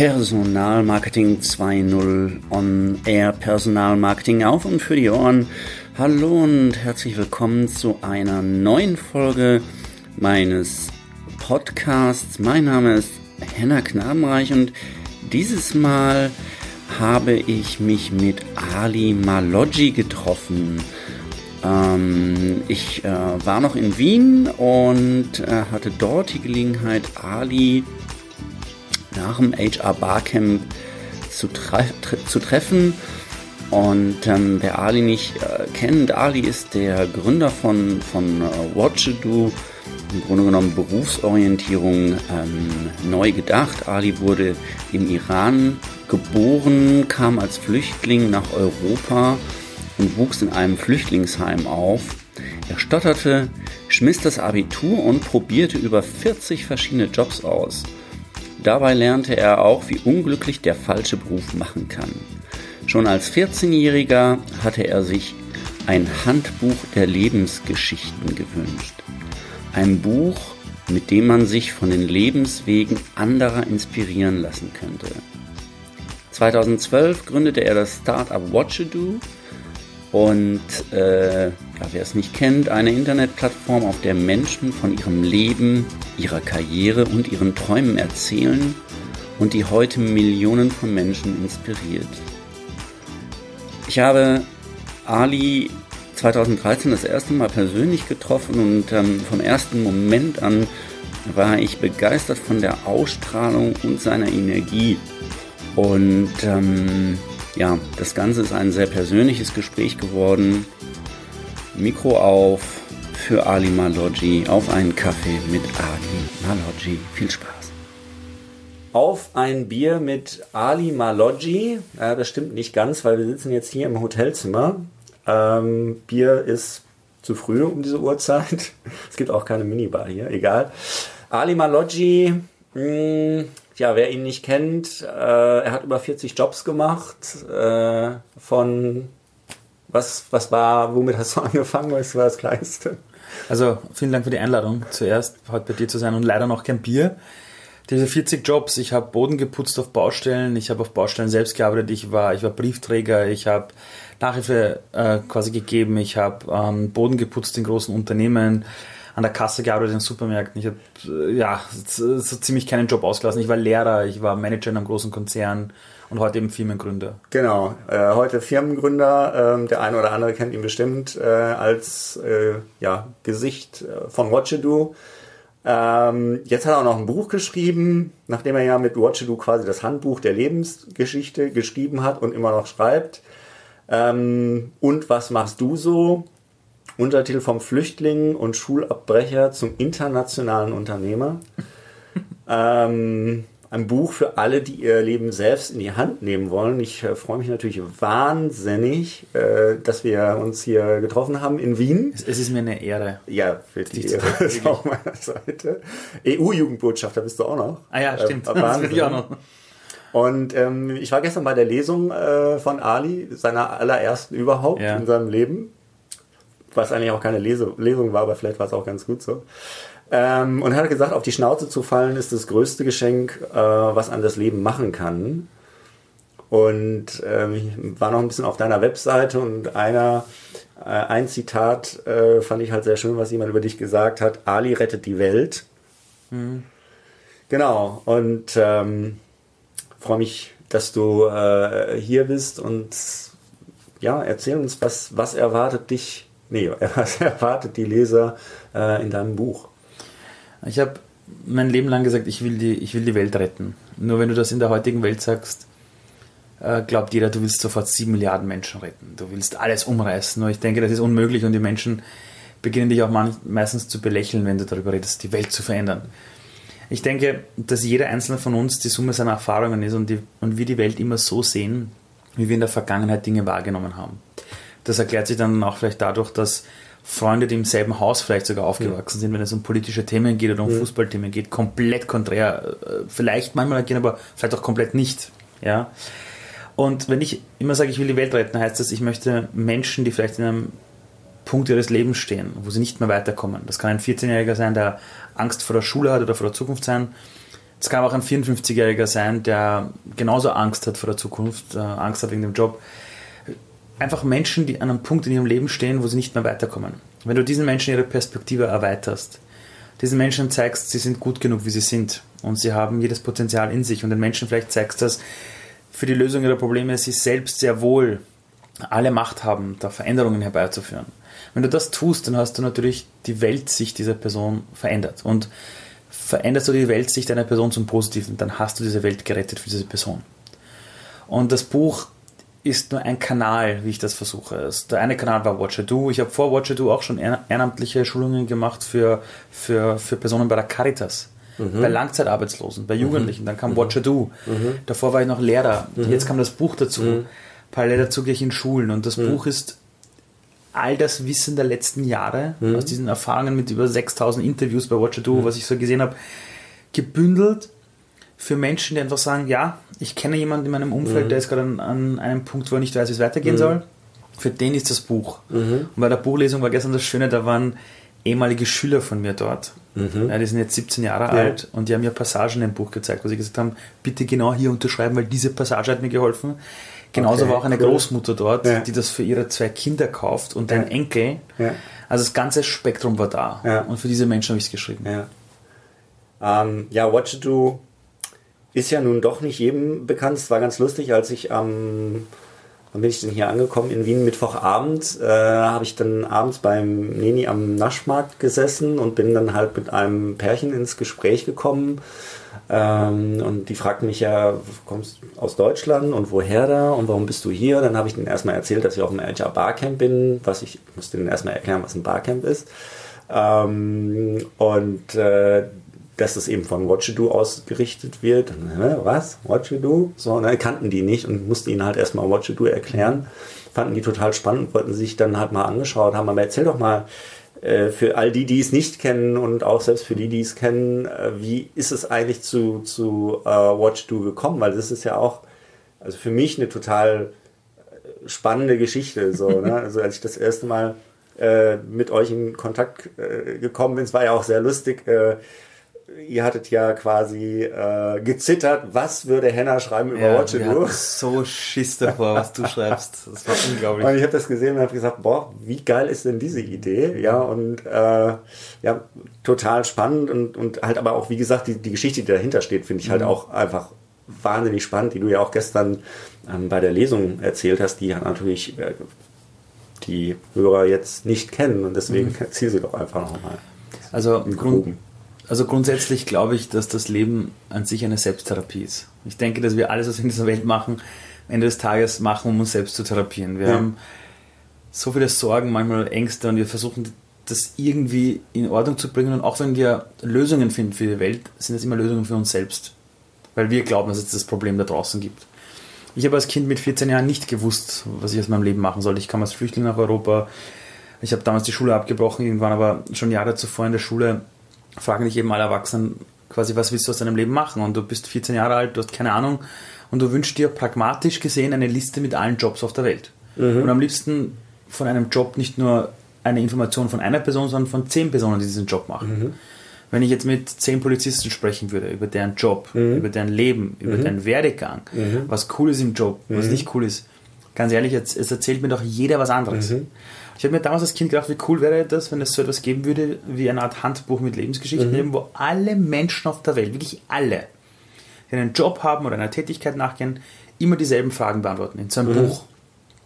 Personalmarketing 2.0 On Air Personalmarketing auf und für die Ohren. Hallo und herzlich willkommen zu einer neuen Folge meines Podcasts. Mein Name ist Henna Knabenreich und dieses Mal habe ich mich mit Ali Maloggi getroffen. Ähm, ich äh, war noch in Wien und äh, hatte dort die Gelegenheit, Ali nach dem HR Barcamp zu, tre zu treffen. Und ähm, wer Ali nicht äh, kennt, Ali ist der Gründer von, von äh, Watchado, im Grunde genommen Berufsorientierung ähm, neu gedacht. Ali wurde im Iran geboren, kam als Flüchtling nach Europa und wuchs in einem Flüchtlingsheim auf. Er stotterte, schmiss das Abitur und probierte über 40 verschiedene Jobs aus. Dabei lernte er auch, wie unglücklich der falsche Beruf machen kann. Schon als 14-Jähriger hatte er sich ein Handbuch der Lebensgeschichten gewünscht. Ein Buch, mit dem man sich von den Lebenswegen anderer inspirieren lassen könnte. 2012 gründete er das Startup Watchado und äh, ja, wer es nicht kennt, eine Internetplattform, auf der Menschen von ihrem Leben, ihrer Karriere und ihren Träumen erzählen und die heute Millionen von Menschen inspiriert. Ich habe Ali 2013 das erste Mal persönlich getroffen und ähm, vom ersten Moment an war ich begeistert von der Ausstrahlung und seiner Energie. Und ähm, ja, das Ganze ist ein sehr persönliches Gespräch geworden. Mikro auf für Ali Maloggi auf einen Kaffee mit Ali Maloggi. Viel Spaß. Auf ein Bier mit Ali Maloggi. Äh, das stimmt nicht ganz, weil wir sitzen jetzt hier im Hotelzimmer. Ähm, Bier ist zu früh um diese Uhrzeit. Es gibt auch keine Minibar hier, egal. Ali Maloggi, mh, hm, ja, wer ihn nicht kennt, äh, er hat über 40 Jobs gemacht. Äh, von was, was war, womit hast du angefangen? Was war das Kleinste? Also vielen Dank für die Einladung. Zuerst heute bei dir zu sein und leider noch kein Bier. Diese 40 Jobs, ich habe Boden geputzt auf Baustellen, ich habe auf Baustellen selbst gearbeitet, ich war, ich war Briefträger, ich habe Nachhilfe äh, quasi gegeben, ich habe ähm, Boden geputzt in großen Unternehmen, an der Kasse gearbeitet in Supermärkten. Ich habe äh, ja so ziemlich keinen Job ausgelassen. Ich war Lehrer, ich war Manager in einem großen Konzern und heute eben Firmengründer. Genau, äh, heute Firmengründer. Ähm, der eine oder andere kennt ihn bestimmt äh, als äh, ja, Gesicht äh, von Watchado. Ähm, jetzt hat er auch noch ein Buch geschrieben, nachdem er ja mit Watchado quasi das Handbuch der Lebensgeschichte geschrieben hat und immer noch schreibt. Ähm, und was machst du so? Untertitel vom Flüchtling und Schulabbrecher zum internationalen Unternehmer. ähm, ein Buch für alle, die ihr Leben selbst in die Hand nehmen wollen. Ich äh, freue mich natürlich wahnsinnig, äh, dass wir uns hier getroffen haben in Wien. Es, es ist mir eine Ehre. Ja, wirklich. Die Ehre ist auf meiner Seite. EU-Jugendbotschafter bist du auch noch. Ah ja, stimmt. Äh, das will ich auch noch. Und ähm, ich war gestern bei der Lesung äh, von Ali, seiner allerersten überhaupt ja. in seinem Leben was eigentlich auch keine Lese Lesung war, aber vielleicht war es auch ganz gut so. Ähm, und er hat gesagt, auf die Schnauze zu fallen ist das größte Geschenk, äh, was an das Leben machen kann. Und ähm, ich war noch ein bisschen auf deiner Webseite und einer, äh, ein Zitat äh, fand ich halt sehr schön, was jemand über dich gesagt hat. Ali rettet die Welt. Mhm. Genau. Und ähm, freue mich, dass du äh, hier bist und ja, erzähl uns, was, was erwartet dich nee, was erwartet die Leser äh, in deinem Buch? Ich habe mein Leben lang gesagt, ich will, die, ich will die Welt retten. Nur wenn du das in der heutigen Welt sagst, äh, glaubt jeder, du willst sofort sieben Milliarden Menschen retten. Du willst alles umreißen. Nur ich denke, das ist unmöglich und die Menschen beginnen dich auch meistens zu belächeln, wenn du darüber redest, die Welt zu verändern. Ich denke, dass jeder einzelne von uns die Summe seiner Erfahrungen ist und, die, und wir die Welt immer so sehen, wie wir in der Vergangenheit Dinge wahrgenommen haben. Das erklärt sich dann auch vielleicht dadurch, dass Freunde, die im selben Haus vielleicht sogar aufgewachsen ja. sind, wenn es um politische Themen geht oder um ja. Fußballthemen geht, komplett konträr, äh, vielleicht manchmal agieren, aber vielleicht auch komplett nicht. Ja? Und wenn ich immer sage, ich will die Welt retten, heißt das, ich möchte Menschen, die vielleicht in einem Punkt ihres Lebens stehen, wo sie nicht mehr weiterkommen. Das kann ein 14-Jähriger sein, der Angst vor der Schule hat oder vor der Zukunft sein. Es kann auch ein 54-Jähriger sein, der genauso Angst hat vor der Zukunft, äh, Angst hat wegen dem Job. Einfach Menschen, die an einem Punkt in ihrem Leben stehen, wo sie nicht mehr weiterkommen. Wenn du diesen Menschen ihre Perspektive erweiterst, diesen Menschen zeigst, sie sind gut genug, wie sie sind und sie haben jedes Potenzial in sich und den Menschen vielleicht zeigst, dass für die Lösung ihrer Probleme sie selbst sehr wohl alle Macht haben, da Veränderungen herbeizuführen. Wenn du das tust, dann hast du natürlich die Weltsicht dieser Person verändert. Und veränderst du die Weltsicht einer Person zum Positiven, dann hast du diese Welt gerettet für diese Person. Und das Buch ist nur ein Kanal, wie ich das versuche. Der eine Kanal war Watcher Do. Ich habe vor Watcher Do auch schon ehrenamtliche Schulungen gemacht für, für, für Personen bei der Caritas, mhm. bei Langzeitarbeitslosen, bei Jugendlichen. Dann kam mhm. Watcher Do. Mhm. Davor war ich noch Lehrer. Mhm. Jetzt kam das Buch dazu. Mhm. Parallel dazu gehe ich in Schulen. Und das mhm. Buch ist all das Wissen der letzten Jahre, mhm. aus diesen Erfahrungen mit über 6000 Interviews bei Watcher Do, mhm. was ich so gesehen habe, gebündelt für Menschen, die einfach sagen, ja, ich kenne jemanden in meinem Umfeld, mhm. der ist gerade an, an, einem Punkt, wo er nicht weiß, wie es weitergehen mhm. soll. Für den ist das Buch. Mhm. Und bei der Buchlesung war gestern das Schöne, da waren ehemalige Schüler von mir dort. Mhm. Ja, die sind jetzt 17 Jahre ja. alt und die haben mir Passagen im Buch gezeigt, wo sie gesagt haben, bitte genau hier unterschreiben, weil diese Passage hat mir geholfen. Genauso okay, war auch eine cool. Großmutter dort, ja. die das für ihre zwei Kinder kauft und ein Enkel. Also das ganze Spektrum war da. Und für diese Menschen habe ich es geschrieben. Ja. Ähm, ja, What to Do ist ja nun doch nicht jedem bekannt. Es war ganz lustig, als ich am, ähm, wann bin ich denn hier angekommen? In Wien Mittwochabend, äh, habe ich dann abends beim Neni am Naschmarkt gesessen und bin dann halt mit einem Pärchen ins Gespräch gekommen ähm, und die fragten mich ja, kommst du aus Deutschland und woher da und warum bist du hier? Dann habe ich denen erstmal erzählt, dass ich auf dem HR Barcamp bin, was ich, ich musste denen erstmal erklären, was ein Barcamp ist. Ähm, und äh, dass das eben von What You Do ausgerichtet wird. Und, was? What You Do? So, und dann kannten die nicht und musste ihnen halt erstmal What You Do erklären. Fanden die total spannend, wollten sich dann halt mal angeschaut haben. Aber erzähl doch mal, äh, für all die, die es nicht kennen und auch selbst für die, die es kennen, äh, wie ist es eigentlich zu, zu Watch Do gekommen? Weil das ist ja auch, also für mich eine total spannende Geschichte. So, ne? Also als ich das erste Mal äh, mit euch in Kontakt äh, gekommen bin, es war ja auch sehr lustig. Äh, ihr hattet ja quasi äh, gezittert, was würde Henna schreiben über ja, Watch It so Schiss davor, was du schreibst. Das war unglaublich. Und ich habe das gesehen und habe gesagt, boah, wie geil ist denn diese Idee? Ja, und äh, ja, total spannend und, und halt aber auch, wie gesagt, die, die Geschichte, die dahinter steht, finde ich halt mhm. auch einfach wahnsinnig spannend, die du ja auch gestern ähm, bei der Lesung erzählt hast, die hat natürlich äh, die Hörer jetzt nicht kennen und deswegen mhm. erzähl sie doch einfach nochmal. Also Grund, also grundsätzlich glaube ich, dass das Leben an sich eine Selbsttherapie ist. Ich denke, dass wir alles, was wir in dieser Welt machen, am Ende des Tages machen, um uns selbst zu therapieren. Wir ja. haben so viele Sorgen, manchmal Ängste und wir versuchen das irgendwie in Ordnung zu bringen. Und auch wenn wir Lösungen finden für die Welt, sind das immer Lösungen für uns selbst. Weil wir glauben, dass es das Problem da draußen gibt. Ich habe als Kind mit 14 Jahren nicht gewusst, was ich aus meinem Leben machen soll. Ich kam als Flüchtling nach Europa. Ich habe damals die Schule abgebrochen, irgendwann aber schon Jahre zuvor in der Schule fragen dich eben alle Erwachsenen quasi, was willst du aus deinem Leben machen? Und du bist 14 Jahre alt, du hast keine Ahnung und du wünschst dir pragmatisch gesehen eine Liste mit allen Jobs auf der Welt. Mhm. Und am liebsten von einem Job nicht nur eine Information von einer Person, sondern von zehn Personen, die diesen Job machen. Mhm. Wenn ich jetzt mit zehn Polizisten sprechen würde über deren Job, mhm. über deren Leben, über mhm. deren Werdegang, mhm. was cool ist im Job, was mhm. nicht cool ist, ganz ehrlich, es erzählt mir doch jeder was anderes. Ich habe mir damals als Kind gedacht, wie cool wäre das, wenn es so etwas geben würde wie eine Art Handbuch mit Lebensgeschichten, mhm. wo alle Menschen auf der Welt, wirklich alle, die einen Job haben oder einer Tätigkeit nachgehen, immer dieselben Fragen beantworten in so einem mhm. Buch.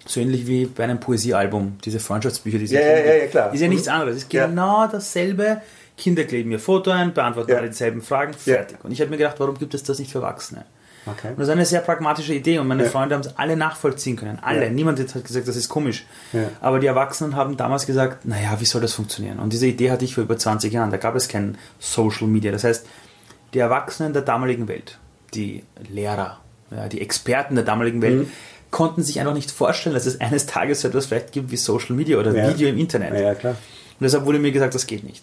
So ähnlich wie bei einem Poesiealbum, diese Freundschaftsbücher, die ja, ja, ja, ja, klar. Ist ja nichts mhm. anderes. Es ist genau dasselbe. Kinder kleben ihr Foto ein, beantworten alle dieselben Fragen, fertig. Und ich habe mir gedacht, warum gibt es das nicht für Erwachsene? Okay. Und das ist eine sehr pragmatische Idee und meine ja. Freunde haben es alle nachvollziehen können. Alle. Ja. Niemand hat gesagt, das ist komisch. Ja. Aber die Erwachsenen haben damals gesagt, naja, wie soll das funktionieren? Und diese Idee hatte ich vor über 20 Jahren. Da gab es kein Social Media. Das heißt, die Erwachsenen der damaligen Welt, die Lehrer, die Experten der damaligen Welt, mhm. konnten sich einfach nicht vorstellen, dass es eines Tages so etwas vielleicht gibt wie Social Media oder Video im Internet. Ja, klar. Und deshalb wurde mir gesagt, das geht nicht.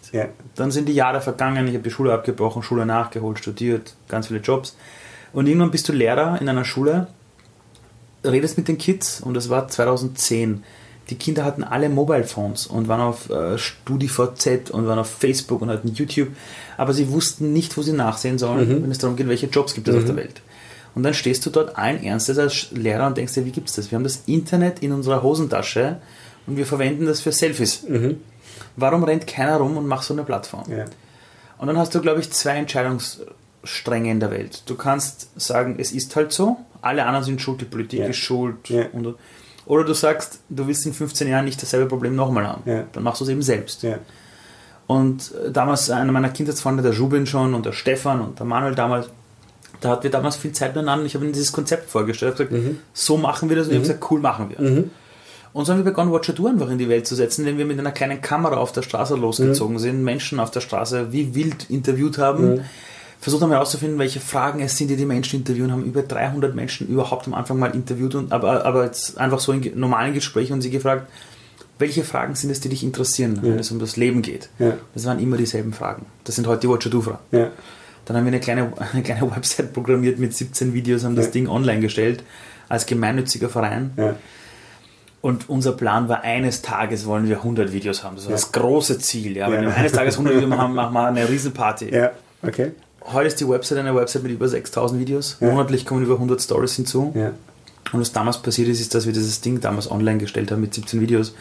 Dann sind die Jahre vergangen, ich habe die Schule abgebrochen, Schule nachgeholt, studiert, ganz viele Jobs. Und irgendwann bist du Lehrer in einer Schule, redest mit den Kids und das war 2010. Die Kinder hatten alle Mobile Phones und waren auf äh, StudiVZ und waren auf Facebook und hatten YouTube, aber sie wussten nicht, wo sie nachsehen sollen, wenn es darum geht, welche Jobs gibt es auf der Welt. Und dann stehst du dort allen Ernstes als Lehrer und denkst dir, wie gibt es das? Wir haben das Internet in unserer Hosentasche und wir verwenden das für Selfies. Warum rennt keiner rum und macht so eine Plattform? Ja. Und dann hast du, glaube ich, zwei Entscheidungsstränge in der Welt. Du kannst sagen, es ist halt so, alle anderen sind schuld, die Politik Ja. ist schuld. Ja. Und, oder du sagst, du willst in 15 Jahren nicht dasselbe Problem nochmal haben. Ja. Dann machst du es eben selbst. Und äh, damals einer meiner Kindheitsfreunde, der Rubin schon und der Stefan und der Manuel damals, da hatten wir damals viel Zeit miteinander. Ich habe ihnen dieses Konzept vorgestellt. Ich habe gesagt, so machen wir das. Und ich habe gesagt, cool, machen wir. Und so haben wir begonnen, Watcher Du einfach in die Welt zu setzen, indem wir mit einer kleinen Kamera auf der Straße losgezogen sind, Menschen auf der Straße wie wild interviewt haben, versucht haben herauszufinden, welche Fragen es sind, die die Menschen interviewen, haben über 300 Menschen überhaupt am Anfang mal interviewt, und, aber, aber jetzt einfach so in normalen Gesprächen und sie gefragt, welche Fragen sind es, die dich interessieren, wenn es um das Leben geht. Ja. Das waren immer dieselben Fragen. Das sind heute die Watcher Du-Fragen. Ja. Dann haben wir eine kleine, eine kleine Website programmiert mit 17 Videos, haben das Ja. Ding online gestellt als gemeinnütziger Verein. Ja. Und unser Plan war, eines Tages wollen wir 100 Videos haben. Das war Ja. das große Ziel. Ja. Wenn Ja. wir eines Tages 100 Videos haben, machen wir eine Riesenparty. Ja. Okay. Heute ist die Website eine Website mit über 6000 Videos. Ja. Monatlich kommen über 100 Stories hinzu. Ja. Und was damals passiert ist, ist, dass wir dieses Ding damals online gestellt haben mit 17 Videos.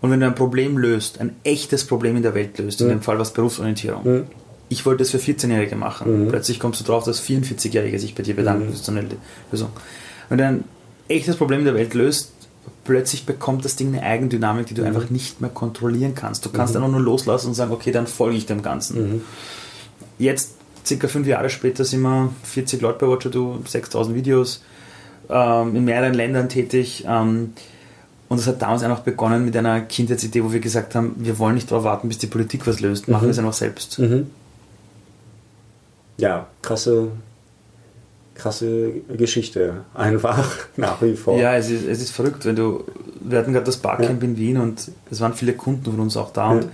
Und wenn du ein Problem löst, ein echtes Problem in der Welt löst, in dem Fall was Berufsorientierung. Mhm. Ich wollte das für 14-Jährige machen. Plötzlich kommst du drauf, dass 44-Jährige sich bei dir bedanken. Das ist so eine Lösung. Wenn du ein echtes Problem in der Welt löst, plötzlich bekommt das Ding eine Eigendynamik, die du einfach nicht mehr kontrollieren kannst. Du kannst einfach nur loslassen und sagen, okay, dann folge ich dem Ganzen. Jetzt, circa fünf Jahre später, sind wir 40 Leute bei Watcher Do, 6000 Videos, ähm, in mehreren Ländern tätig. Ähm, und das hat damals einfach begonnen mit einer Kindheitsidee, wo wir gesagt haben, wir wollen nicht darauf warten, bis die Politik was löst, machen wir es einfach selbst. Mhm. Ja, krasse, krasse Geschichte. Einfach nach wie vor. Ja, es ist, es ist verrückt, wenn du, wir hatten gerade das Barcamp in Wien und es waren viele Kunden von uns auch da und Ja.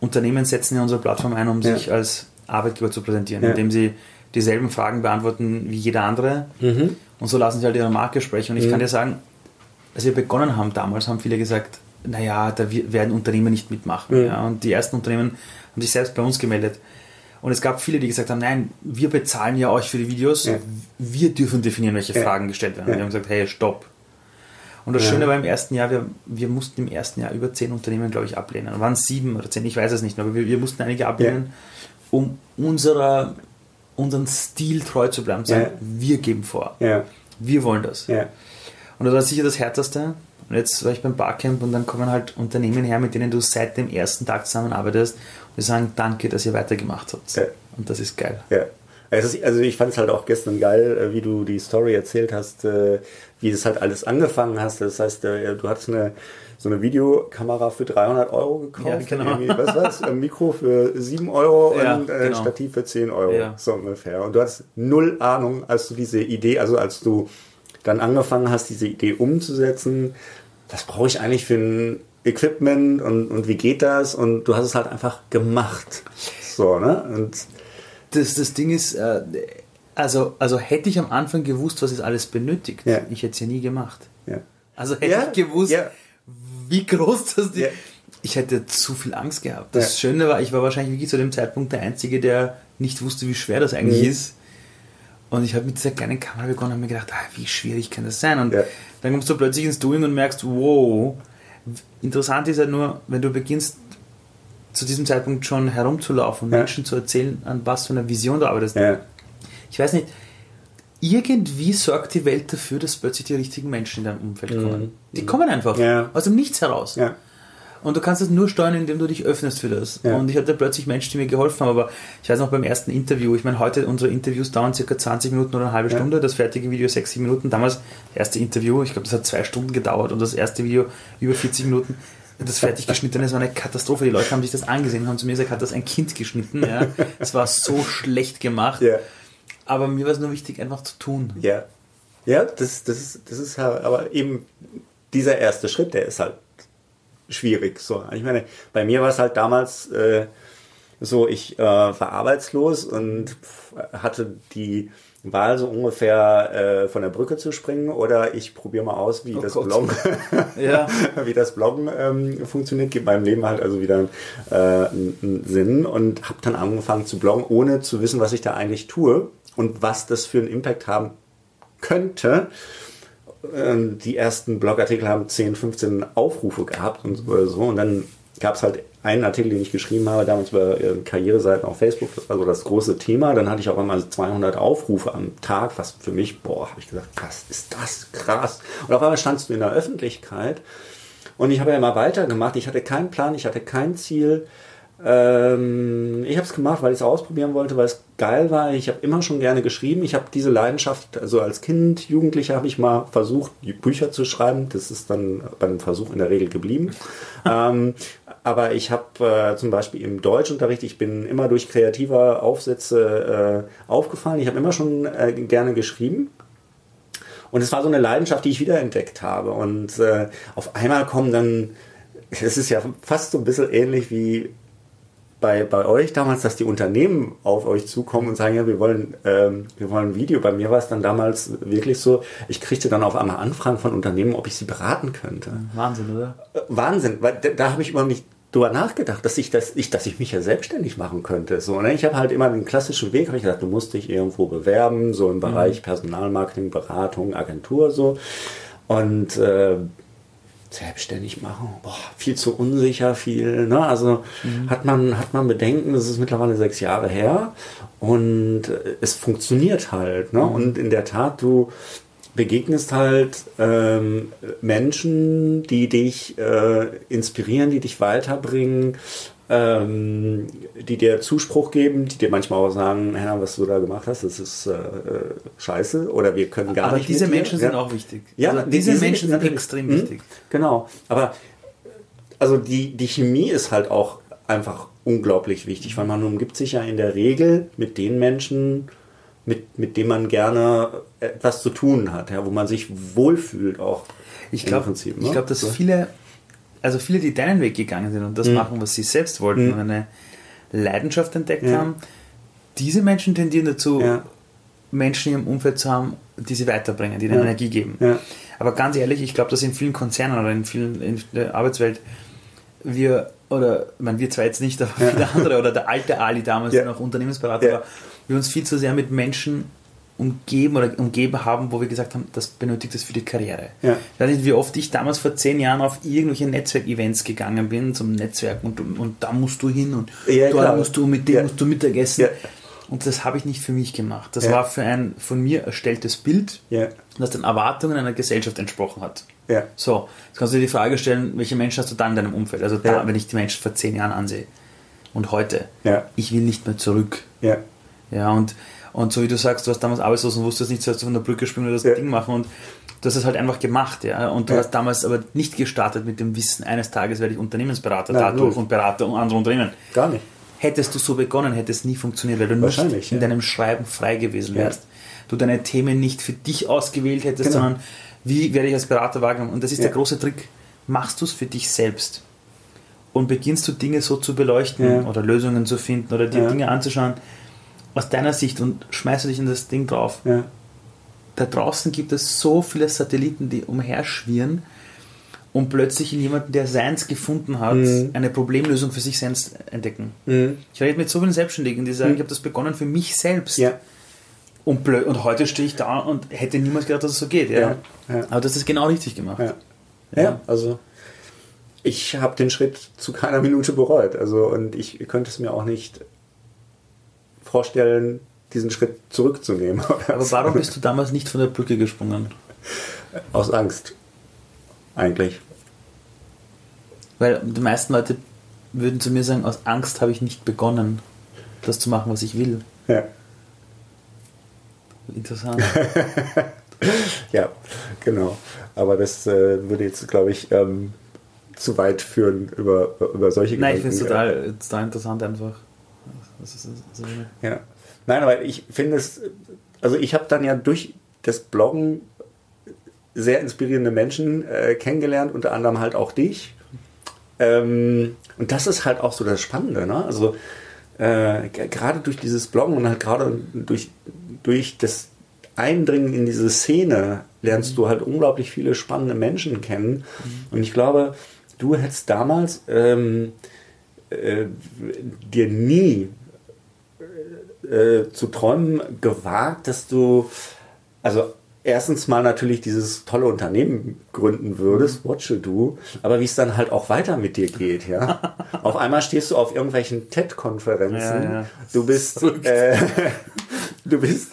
Unternehmen setzen ja unsere Plattform ein, um Ja. sich als Arbeitgeber zu präsentieren, Ja. indem sie dieselben Fragen beantworten wie jeder andere Mhm. und so lassen sie halt ihre Marke sprechen. Und ich kann dir sagen, als wir begonnen haben damals, haben viele gesagt, naja, da werden Unternehmen nicht mitmachen. Mhm. Ja, und die ersten Unternehmen haben sich selbst bei uns gemeldet. Und es gab viele, die gesagt haben, nein, wir bezahlen ja euch für die Videos, Ja. wir dürfen definieren, welche Ja. Fragen gestellt werden. Ja. Wir haben gesagt, hey, stopp. Und das. Schöne war im ersten Jahr, wir, wir mussten im ersten Jahr über zehn Unternehmen, glaube ich, ablehnen. Waren es sieben oder zehn, ich weiß es nicht mehr, aber wir, wir mussten einige ablehnen, um unserer, unseren Stil treu zu bleiben. Zu Sagen, Ja. Wir geben vor. Ja. Wir wollen das. Ja. Und das war sicher das Härteste. Und jetzt war ich beim Barcamp und dann kommen halt Unternehmen her, mit denen du seit dem ersten Tag zusammenarbeitest und die sagen, danke, dass ihr weitergemacht habt. Ja. Und das ist geil. Ja. Ist, also ich fand es halt auch gestern geil, äh, wie du die Story erzählt hast, äh, wie das halt alles angefangen hast. Das heißt, äh, du hattest eine, so eine Videokamera für 300 Euro gekauft. Ja, genau. Was war's? Ein Mikro für 7 Euro Ja, und äh, genau. Stativ für 10 Euro. Ja. So ungefähr. Und du hattest null Ahnung, als du diese Idee, also als du dann angefangen hast, diese Idee umzusetzen, was brauche ich eigentlich für ein Equipment und, und wie geht das? Und du hast es halt einfach gemacht. So, ne? Und Das, das Ding ist, äh, also, also hätte ich am Anfang gewusst, was es alles benötigt, Ja. ich hätte es ja nie gemacht. ja. Also hätte Ja, ich gewusst, ja. Wie groß das die. Ja. Ich hätte zu viel Angst gehabt. Das Ja. Schöne war, ich war wahrscheinlich wirklich zu dem Zeitpunkt der Einzige, der nicht wusste, wie schwer das eigentlich Mhm. ist. Und ich habe mit dieser kleinen Kamera begonnen und mir gedacht, ah, wie schwierig kann das sein? Und Ja. dann kommst du plötzlich ins Doing und merkst, wow. Interessant ist ja nur, wenn du beginnst, zu diesem Zeitpunkt schon herumzulaufen und Ja. Menschen zu erzählen, an was für einer Vision du arbeitest. Ja. Ich weiß nicht, irgendwie sorgt die Welt dafür, dass plötzlich die richtigen Menschen in deinem Umfeld kommen. Die kommen einfach Mhm. Ja. aus dem Nichts heraus. Ja. Und du kannst es nur steuern, indem du dich öffnest für das. Ja. Und ich hatte plötzlich Menschen, die mir geholfen haben. Aber ich weiß noch beim ersten Interview, ich meine, heute unsere Interviews dauern circa 20 Minuten oder eine halbe Ja. Stunde, das fertige Video 6 7 Minuten. Damals das erste Interview, ich glaube, das hat zwei Stunden gedauert und das erste Video über 40 Minuten. Das fertig geschnittene, es war eine Katastrophe. Die Leute haben sich das angesehen und haben zu mir gesagt, hat das ein Kind geschnitten. Ja. Es war so schlecht gemacht. Ja. Aber mir war es nur wichtig, einfach zu tun. Ja. Ja, das, das, ist, das ist aber eben dieser erste Schritt, der ist halt schwierig. So, ich meine, bei mir war es halt damals, äh, so, ich äh, war arbeitslos und hatte die Wahl so ungefähr äh, von der Brücke zu springen oder ich probiere mal aus, wie oh das Gott. Bloggen, ja. wie das Bloggen ähm, funktioniert, gibt meinem Leben halt also wieder äh, einen Sinn und habe dann angefangen zu bloggen, ohne zu wissen, was ich da eigentlich tue und was das für einen Impact haben könnte. Ähm, die ersten Blogartikel haben 10, 15 Aufrufe gehabt und so und dann gab es halt einen Artikel, den ich geschrieben habe, damals über äh, Karriereseiten auf Facebook, das war so das große Thema. Dann hatte ich auch einmal 200 Aufrufe am Tag, was für mich, boah, habe ich gesagt, was ist das krass. Und auf einmal standst du in der Öffentlichkeit und ich habe ja immer weitergemacht. Ich hatte keinen Plan, ich hatte kein Ziel. Ähm, ich habe es gemacht, weil ich es ausprobieren wollte, weil es geil war. Ich habe immer schon gerne geschrieben. Ich habe diese Leidenschaft, also als Kind, Jugendlicher habe ich mal versucht, Bücher zu schreiben. Das ist dann beim Versuch in der Regel geblieben. ähm, aber ich habe äh, zum Beispiel im Deutschunterricht, ich bin immer durch kreative Aufsätze äh, aufgefallen. Ich habe immer schon äh, gerne geschrieben. Und es war so eine Leidenschaft, die ich wiederentdeckt habe. Und äh, auf einmal kommen dann, es ist ja fast so ein bisschen ähnlich wie bei, bei euch damals, dass die Unternehmen auf euch zukommen und sagen, ja, wir wollen, ähm, wir wollen ein Video. Bei mir war es dann damals wirklich so, ich kriegte dann auf einmal Anfragen von Unternehmen, ob ich sie beraten könnte. Wahnsinn, oder? Äh, Wahnsinn, weil da, da habe ich überhaupt nicht drüber nachgedacht, dass ich das, ich, dass ich mich ja selbstständig machen könnte. So, ne? Ich habe halt immer den klassischen Weg, habe ich gedacht, du musst dich irgendwo bewerben, so im Bereich mhm. Personalmarketing, Beratung, Agentur, so. Und äh, selbstständig machen, boah, viel zu unsicher, viel, ne? Also mhm. hat man, hat man Bedenken, das ist mittlerweile sechs Jahre her und es funktioniert halt, ne? Mhm. Und in der Tat, du begegnest halt ähm, Menschen, die dich äh, inspirieren, die dich weiterbringen, ähm, die dir Zuspruch geben, die dir manchmal auch sagen, Henna, was du da gemacht hast, das ist äh, äh scheiße oder wir können gar aber nicht. Aber diese Menschen sind auch wichtig. Ja, also diese, diese Menschen sind extrem mh, wichtig. Genau, aber also die, die Chemie ist halt auch einfach unglaublich wichtig, weil man umgibt sich ja in der Regel mit den Menschen, mit, mit denen man gerne etwas zu tun hat, ja, wo man sich wohlfühlt auch. Ich glaube, ne? ich glaube, dass so. viele also viele, die deinen Weg gegangen sind und das mhm. machen, was sie selbst wollten mhm. und eine Leidenschaft entdeckt ja. haben, diese Menschen tendieren dazu, ja. Menschen in ihrem Umfeld zu haben, die sie weiterbringen, die ihnen. Energie geben. Aber ganz ehrlich, ich glaube, dass in vielen Konzernen oder in vielen in der Arbeitswelt wir, oder ich meine, wir zwar jetzt nicht, aber viele andere, oder der alte Ali damals, der noch Unternehmensberater war, wir uns viel zu sehr mit Menschen umgeben oder umgeben haben, wo wir gesagt haben, das benötigt es für die Karriere. Ja. Ich weiß nicht, wie oft ich damals vor zehn Jahren auf irgendwelche Netzwerkevents gegangen bin zum Netzwerken und, und da musst du hin und ja, da musst du mit dem ja. musst du Mittagessen. Ja. Und das habe ich nicht für mich gemacht. Das war für ein von mir erstelltes Bild, das den Erwartungen einer Gesellschaft entsprochen hat. So, jetzt kannst du dir die Frage stellen, welche Menschen hast du da in deinem Umfeld? Also da, wenn ich die Menschen vor zehn Jahren ansehe und heute, ich will nicht mehr zurück. Ja, und und so wie du sagst, du hast damals arbeitslos und wusstest nicht, sollst du von der Brücke springen oder das ja. Ding machen und du hast es halt einfach gemacht, ja. Und du ja. hast damals aber nicht gestartet mit dem Wissen, eines Tages werde ich Unternehmensberater Nein, dadurch und Berater und andere Unternehmen. Gar nicht. Hättest du so begonnen, hätte es nie funktioniert, weil du nicht in ja. deinem Schreiben frei gewesen wärst. Du deine Themen nicht für dich ausgewählt hättest, genau. sondern wie werde ich als Berater wahrgenommen? Und das ist der große Trick. Machst du es für dich selbst und beginnst du Dinge so zu beleuchten oder Lösungen zu finden oder dir Dinge anzuschauen, aus deiner Sicht und schmeißt du dich in das Ding drauf. Ja. Da draußen gibt es so viele Satelliten, die umherschwirren und plötzlich in jemanden, der seins gefunden hat, mhm. eine Problemlösung für sich selbst entdecken. Mhm. Ich rede mit so vielen Selbstständigen, die sagen, mhm. ich habe das begonnen für mich selbst. Ja. Und, und heute stehe ich da und hätte niemals gedacht, dass es so geht. Ja. ja. Aber das ist genau richtig gemacht. Ja, ja also ich habe den Schritt zu keiner Minute bereut. Also und ich könnte es mir auch nicht vorstellen, diesen Schritt zurückzunehmen. Aber warum bist du damals nicht von der Brücke gesprungen? Aus Angst. Eigentlich. Weil die meisten Leute würden zu mir sagen, aus Angst habe ich nicht begonnen, das zu machen, was ich will. Ja. Interessant. ja, genau. Aber das äh, würde jetzt, glaube ich, ähm, zu weit führen über, über solche Nein, Gedanken. ich finde es total, total interessant einfach. Das ist, ist ja. Nein, aber ich finde es, also ich habe dann ja durch das Bloggen sehr inspirierende Menschen äh, kennengelernt, unter anderem halt auch dich. Ähm, und das ist halt auch so das Spannende. Ne? Also äh, gerade durch dieses Bloggen und halt gerade durch, durch das Eindringen in diese Szene lernst du halt unglaublich viele spannende Menschen kennen. Und ich glaube, du hättest damals ähm, äh, dir nie äh, zu träumen gewagt, dass du, also erstens mal natürlich dieses tolle Unternehmen gründen würdest, What You Do, aber wie es dann halt auch weiter mit dir geht, ja. auf einmal stehst du auf irgendwelchen TED-Konferenzen, ja, ja. du bist, äh, du bist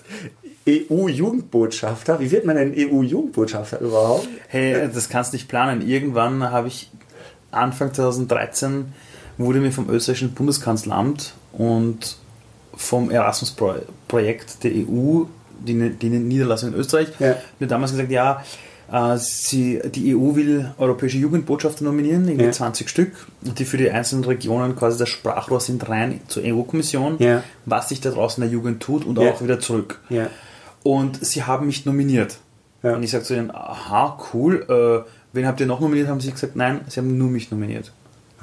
EU-Jugendbotschafter. Wie wird man denn EU-Jugendbotschafter überhaupt? Hey, das kannst du nicht planen. Irgendwann habe ich Anfang 2013 wurde mir vom österreichischen Bundeskanzleramt und vom Erasmus-Projekt der EU, die, die Niederlassung in Österreich, ja. mir damals gesagt, ja, äh, sie, die EU will europäische Jugendbotschafter nominieren, irgendwie ja. 20 Stück, die für die einzelnen Regionen quasi das Sprachrohr sind rein zur EU-Kommission, ja. was sich da draußen in der Jugend tut und auch wieder zurück. Und sie haben mich nominiert. Und ich sage zu ihnen, aha, cool, äh, wen habt ihr noch nominiert? Haben sie gesagt, nein, sie haben nur mich nominiert.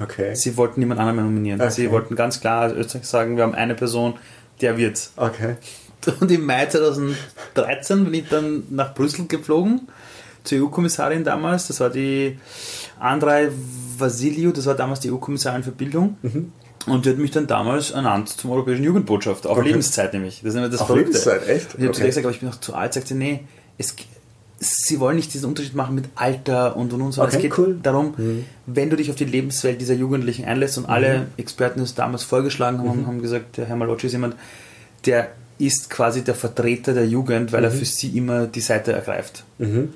Okay. Sie wollten niemand anderen mehr nominieren. Okay. Sie wollten ganz klar als Österreich sagen, wir haben eine Person, der wird's. Okay. Und im Mai 2013 bin ich dann nach Brüssel geflogen, zur EU-Kommissarin damals. Das war die Andrei Vasiliou, das war damals die EU-Kommissarin für Bildung. Mhm. Und die hat mich dann damals ernannt zum europäischen Jugendbotschafter, auf okay. Lebenszeit nämlich. Das ist immer das auf Verrückte. Lebenszeit, echt? Ich habe okay. gesagt, aber ich bin noch zu alt. Sagt sie, nee, es, sie wollen nicht diesen Unterschied machen mit Alter und und und, sondern okay, es geht cool. darum, mhm. wenn du dich auf die Lebenswelt dieser Jugendlichen einlässt und mhm. alle Experten, die es damals vorgeschlagen haben, mhm. haben gesagt, der Herr Malocci ist jemand, der ist quasi der Vertreter der Jugend, weil er mhm. für sie immer die Seite ergreift. Mhm.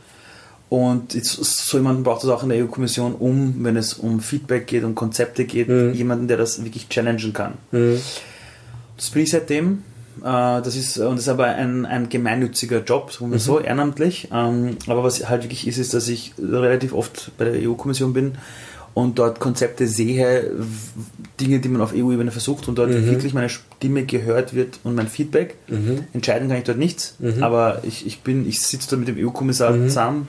Und so jemanden braucht es auch in der EU-Kommission, um, wenn es um Feedback geht, um Konzepte geht, mhm. jemanden, der das wirklich challengen kann. Das bin ich seitdem das ist, und das ist aber ein, ein gemeinnütziger Job, sagen wir mhm. so, ehrenamtlich. Ähm, aber was halt wirklich ist, ist, dass ich relativ oft bei der EU-Kommission bin und dort Konzepte sehe, Dinge, die man auf EU-Ebene versucht und dort mhm. wirklich meine Stimme gehört wird und mein Feedback. Mhm. Entscheiden kann ich dort nichts, mhm. aber ich, ich bin, ich sitze dort mit dem EU-Kommissar mhm. zusammen,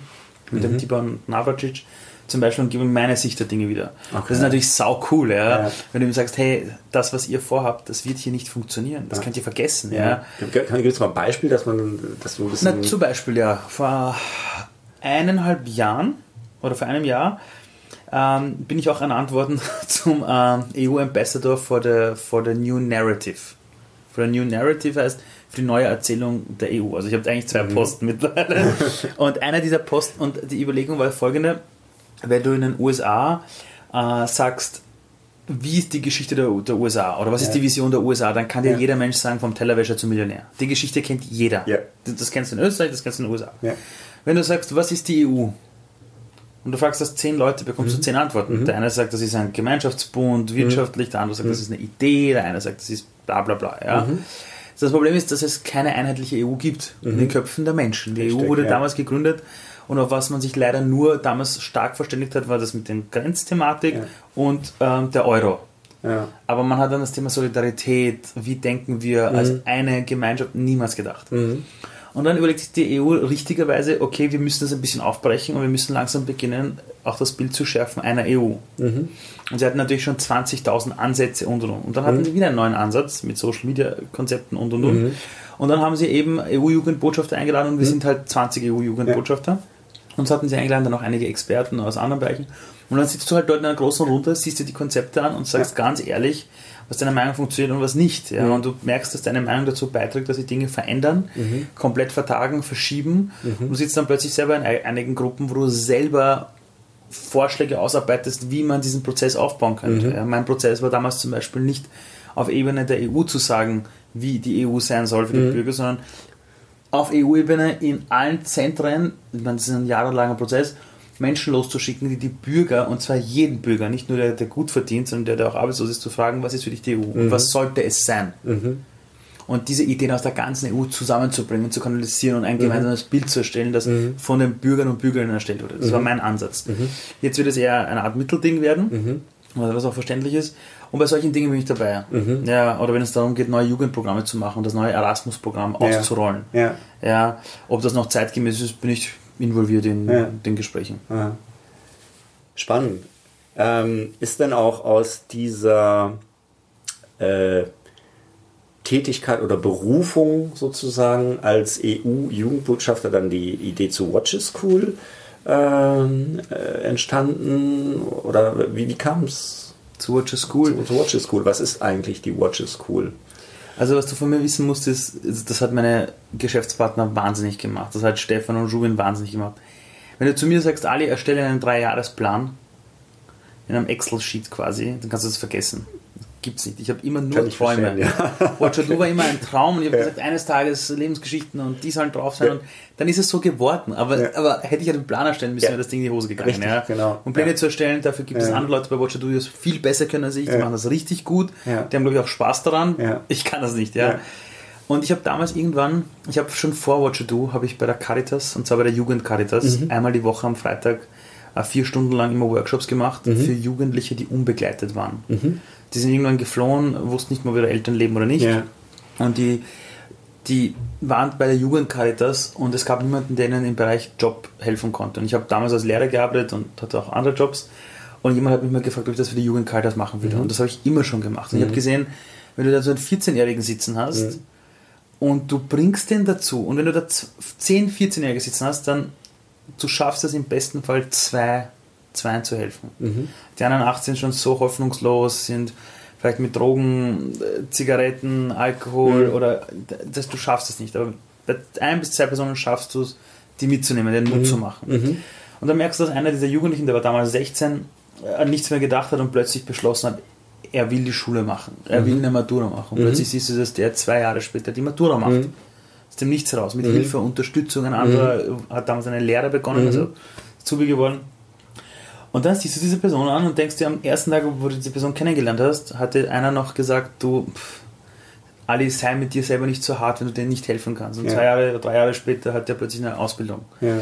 mit dem mhm. Tibor Navracic zum Beispiel und gebe meine Sicht der Dinge wieder. Okay. Das ist natürlich sau cool, ja? ja? Wenn du ihm sagst, hey, das, was ihr vorhabt, das wird hier nicht funktionieren. Das ja. könnt ihr vergessen. Ja. ja. Kann ich jetzt mal ein Beispiel, dass man dass du ein bisschen. Na, zum Beispiel, ja. Vor eineinhalb Jahren oder vor einem Jahr ähm, bin ich auch ernannt worden zum ähm, EU-Ambassador for the, for the New Narrative. For the New Narrative heißt für die neue Erzählung der EU. Also ich habe eigentlich zwei mhm. Posten mittlerweile. und einer dieser Posten, und die Überlegung war folgende, wenn du in den USA äh, sagst, wie ist die Geschichte der, der USA oder was ja. ist die Vision der USA, dann kann dir ja. jeder Mensch sagen, vom Tellerwäscher zum Millionär. Die Geschichte kennt jeder. Ja. Das kennst du in Österreich, das kennst du in den USA. Wenn du sagst, was ist die EU? Und du fragst das zehn Leute, bekommst mhm. du zehn Antworten. Mhm. Der eine sagt, das ist ein Gemeinschaftsbund, mhm. wirtschaftlich, der andere sagt, das mhm. ist eine Idee, der eine sagt, das ist bla bla bla. Ja? Mhm. Das Problem ist, dass es keine einheitliche EU gibt in den Köpfen der Menschen. Die Richtig, EU wurde damals gegründet und auf was man sich leider nur damals stark verständigt hat, war das mit der Grenzthematik ja. und ähm, der Euro. Ja. Aber man hat dann das Thema Solidarität, wie denken wir mhm. als eine Gemeinschaft, niemals gedacht. Mhm. Und dann überlegt sich die EU richtigerweise, okay, wir müssen das ein bisschen aufbrechen und wir müssen langsam beginnen, auch das Bild zu schärfen einer EU. Mhm. Und sie hatten natürlich schon 20.000 Ansätze und und und. Und dann hatten mhm. sie wieder einen neuen Ansatz mit Social Media Konzepten und und und. Mhm. Und dann haben sie eben EU-Jugendbotschafter eingeladen und wir mhm. sind halt 20 EU-Jugendbotschafter. Ja. Uns hatten sie eingeladen, dann auch einige Experten aus anderen Bereichen. Und dann sitzt du halt dort in einer großen Runde, siehst dir die Konzepte an und sagst ja. ganz ehrlich, was deiner Meinung funktioniert und was nicht. Ja? Mhm. Und du merkst, dass deine Meinung dazu beiträgt, dass sich Dinge verändern, mhm. komplett vertagen, verschieben. Mhm. Und du sitzt dann plötzlich selber in einigen Gruppen, wo du selber Vorschläge ausarbeitest, wie man diesen Prozess aufbauen könnte. Mhm. Ja, mein Prozess war damals zum Beispiel nicht auf Ebene der EU zu sagen, wie die EU sein soll für die mhm. Bürger, sondern auf EU-Ebene in allen Zentren, ich meine, das ist ein jahrelanger Prozess, Menschen loszuschicken, die die Bürger, und zwar jeden Bürger, nicht nur der, der gut verdient, sondern der, der auch arbeitslos ist, zu fragen, was ist für dich die EU mhm. und was sollte es sein? Mhm. Und diese Ideen aus der ganzen EU zusammenzubringen, zu kanalisieren und ein mhm. gemeinsames mhm. Bild zu erstellen, das mhm. von den Bürgern und Bürgerinnen erstellt wurde. Das war mhm. mein Ansatz. Jetzt wird es eher eine Art Mittelding werden, was auch verständlich ist. Und bei solchen Dingen bin ich dabei. Mhm. Ja, oder wenn es darum geht, neue Jugendprogramme zu machen, das neue Erasmus-Programm auszurollen. Ja. ja. Ob das noch zeitgemäß ist, bin ich involviert in ja. den Gesprächen. Ja. Spannend. Ähm, ist denn auch aus dieser, äh, Tätigkeit oder Berufung sozusagen als EU-Jugendbotschafter dann die Idee zu Watch School ähm, äh, entstanden? Oder wie, wie kam es? Zu Watch School? Zu, zu Watch School. Was ist eigentlich die Watch School? Also was du von mir wissen musst, ist, das hat meine Geschäftspartner wahnsinnig gemacht. Das hat Stefan und Rubin wahnsinnig gemacht. Wenn du zu mir sagst, Ali, erstelle einen Dreijahresplan in einem Excel-Sheet quasi, dann kannst du das vergessen gibt es nicht. Ich habe immer nur Träume. Ja. Watcher Du war immer ein Traum und ich habe ja. gesagt, eines Tages Lebensgeschichten und die sollen drauf sein. Ja. Und dann ist es so geworden. Aber, ja. aber hätte ich ja den Plan erstellen müssen, wäre das Ding in die Hose gegangen. Richtig, genau. Und Pläne zu erstellen, dafür gibt es andere Leute bei Watcher das viel besser können als ich. Die machen das richtig gut. Die haben, glaube ich, auch Spaß daran. Ich kann das nicht. Ja. Und ich habe damals irgendwann, ich habe schon vor Watcher Do, habe ich bei der Caritas, und zwar bei der Jugend Caritas, mhm. einmal die Woche am Freitag äh, vier Stunden lang immer Workshops gemacht mhm. für Jugendliche, die unbegleitet waren. Mhm die sind irgendwann geflohen, wussten nicht mehr, ob ihre Eltern leben oder nicht. Ja. Und die, die waren bei der Jugendcaritas und es gab niemanden, der ihnen im Bereich Job helfen konnte. Und ich habe damals als Lehrer gearbeitet und hatte auch andere Jobs. Und jemand hat mich mal gefragt, ob ich das für die Jugendcaritas machen würde. Mhm. Und das habe ich immer schon gemacht. Und mhm. ich habe gesehen, wenn du da so einen 14-Jährigen sitzen hast mhm. und du bringst den dazu, und wenn du da 10, 14-Jährige sitzen hast, dann du schaffst es im besten Fall zwei Zweien zu helfen. Mhm. Die anderen 18 schon so hoffnungslos, sind vielleicht mit Drogen, äh, Zigaretten, Alkohol mhm. oder das, du schaffst es nicht. Aber bei ein bis zwei Personen schaffst du es, die mitzunehmen, den Mut mhm. zu machen. Mhm. Und dann merkst du, dass einer dieser Jugendlichen, der war damals 16, an äh, nichts mehr gedacht hat und plötzlich beschlossen hat, er will die Schule machen, er mhm. will eine Matura machen. Und mhm. plötzlich siehst du, dass der zwei Jahre später die Matura macht. Mhm. Aus dem Nichts heraus, mit Hilfe, Unterstützung. Ein anderer hat damals eine Lehre begonnen, also Zubi geworden und dann siehst du diese Person an und denkst dir, am ersten Tag, wo du diese Person kennengelernt hast, hatte einer noch gesagt, du, pff, Ali, sei mit dir selber nicht so hart, wenn du denen nicht helfen kannst. Und ja. zwei Jahre, drei Jahre später hat der plötzlich eine Ausbildung. Ja.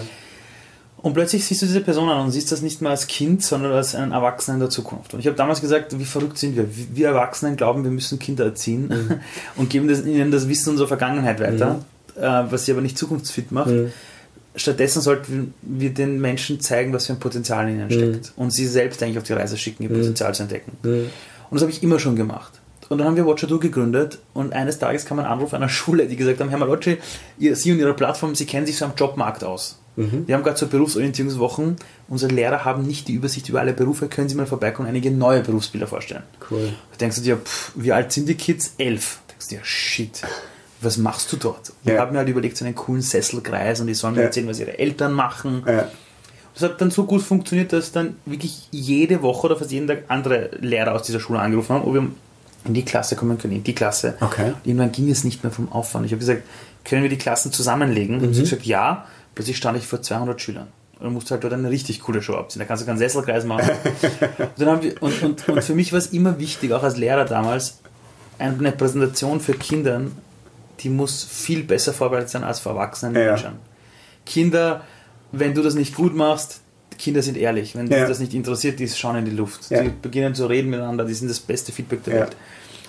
Und plötzlich siehst du diese Person an und siehst das nicht mehr als Kind, sondern als einen Erwachsenen der Zukunft. Und ich habe damals gesagt, wie verrückt sind wir? Wir Erwachsenen glauben, wir müssen Kinder erziehen mhm. und geben das, ihnen das Wissen unserer Vergangenheit weiter, mhm. äh, was sie aber nicht zukunftsfit macht. Mhm stattdessen sollten wir den Menschen zeigen, was für ein Potenzial in ihnen steckt. Mhm. Und sie selbst eigentlich auf die Reise schicken, ihr mhm. Potenzial zu entdecken. Mhm. Und das habe ich immer schon gemacht. Und dann haben wir Watcher Do gegründet und eines Tages kam ein Anruf einer Schule, die gesagt haben, Herr Malocci, Sie und Ihre Plattform, Sie kennen sich so am Jobmarkt aus. Mhm. Wir haben gerade so Berufsorientierungswochen. Unsere Lehrer haben nicht die Übersicht über alle Berufe. Können Sie mal vorbeikommen und einige neue Berufsbilder vorstellen? Cool. Da denkst du dir, pff, wie alt sind die Kids? Elf. Da denkst du dir, shit was machst du dort? Ja. ich habe mir halt überlegt, so einen coolen Sesselkreis und die sollen mir erzählen, was ihre Eltern machen. Das hat dann so gut funktioniert, dass dann wirklich jede Woche oder fast jeden Tag andere Lehrer aus dieser Schule angerufen haben, ob wir in die Klasse kommen können, in die Klasse. Okay. Und irgendwann ging es nicht mehr vom Aufwand. Ich habe gesagt, können wir die Klassen zusammenlegen? Mhm. Und sie gesagt, ja. Plötzlich stand ich vor 200 Schülern. Und dann musst du halt dort eine richtig coole Show abziehen. Da kannst du keinen Sesselkreis machen. und, haben wir, und, und, und für mich war es immer wichtig, auch als Lehrer damals, eine Präsentation für Kinder die muss viel besser vorbereitet sein als für erwachsene ja. Menschen. Kinder, wenn du das nicht gut machst, Kinder sind ehrlich. Wenn ja. das nicht interessiert, die schauen in die Luft. Ja. Die beginnen zu reden miteinander, die sind das beste Feedback der Welt.